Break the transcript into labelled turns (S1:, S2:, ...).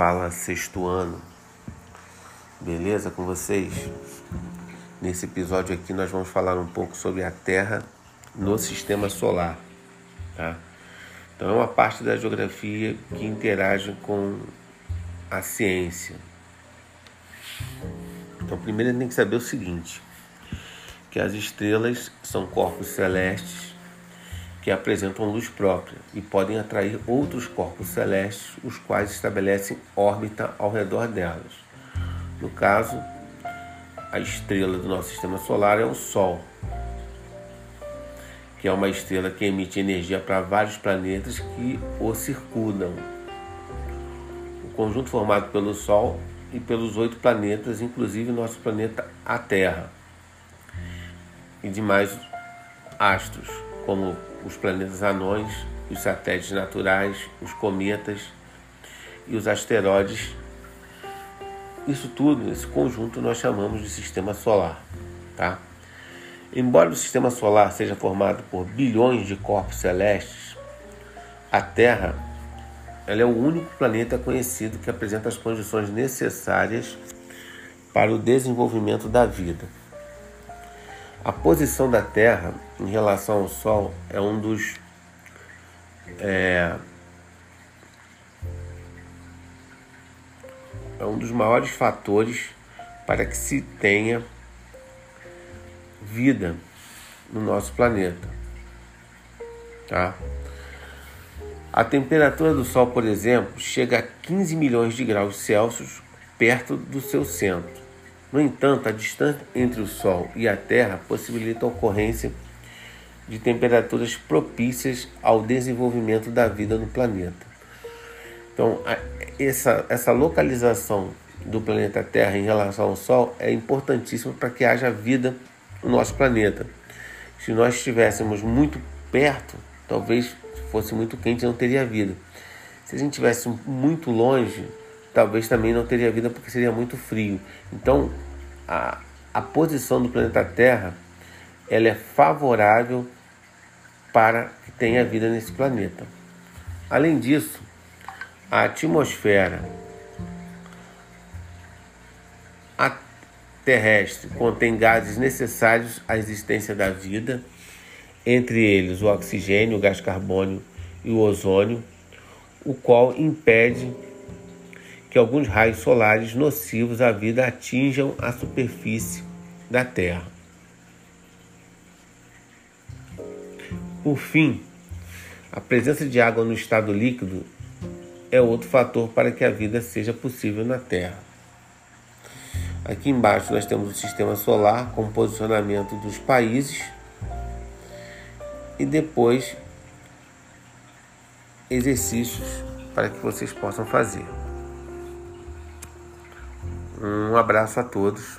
S1: fala sexto ano. Beleza com vocês? Nesse episódio aqui nós vamos falar um pouco sobre a Terra no sistema solar, tá? Então é uma parte da geografia que interage com a ciência. Então primeiro a gente tem que saber o seguinte, que as estrelas são corpos celestes que apresentam luz própria e podem atrair outros corpos celestes, os quais estabelecem órbita ao redor delas. No caso, a estrela do nosso sistema solar é o Sol, que é uma estrela que emite energia para vários planetas que o circundam. O conjunto formado pelo Sol e pelos oito planetas, inclusive nosso planeta a Terra, e demais astros, como os planetas anões, os satélites naturais, os cometas e os asteroides. Isso tudo, esse conjunto, nós chamamos de sistema solar. Tá? Embora o sistema solar seja formado por bilhões de corpos celestes, a Terra ela é o único planeta conhecido que apresenta as condições necessárias para o desenvolvimento da vida. A posição da Terra em relação ao Sol é um dos é, é um dos maiores fatores para que se tenha vida no nosso planeta. Tá? A temperatura do Sol, por exemplo, chega a 15 milhões de graus Celsius perto do seu centro. No entanto, a distância entre o Sol e a Terra possibilita a ocorrência de temperaturas propícias ao desenvolvimento da vida no planeta. Então, essa, essa localização do planeta Terra em relação ao Sol é importantíssima para que haja vida no nosso planeta. Se nós estivéssemos muito perto, talvez fosse muito quente e não teria vida. Se a gente estivesse muito longe, talvez também não teria vida porque seria muito frio. Então, a, a posição do planeta Terra ela é favorável para que tenha vida nesse planeta. Além disso, a atmosfera terrestre contém gases necessários à existência da vida, entre eles o oxigênio, o gás carbônio e o ozônio, o qual impede que alguns raios solares nocivos à vida atinjam a superfície da Terra. Por fim, a presença de água no estado líquido é outro fator para que a vida seja possível na Terra. Aqui embaixo nós temos o sistema solar com posicionamento dos países e depois exercícios para que vocês possam fazer. Um abraço a todos.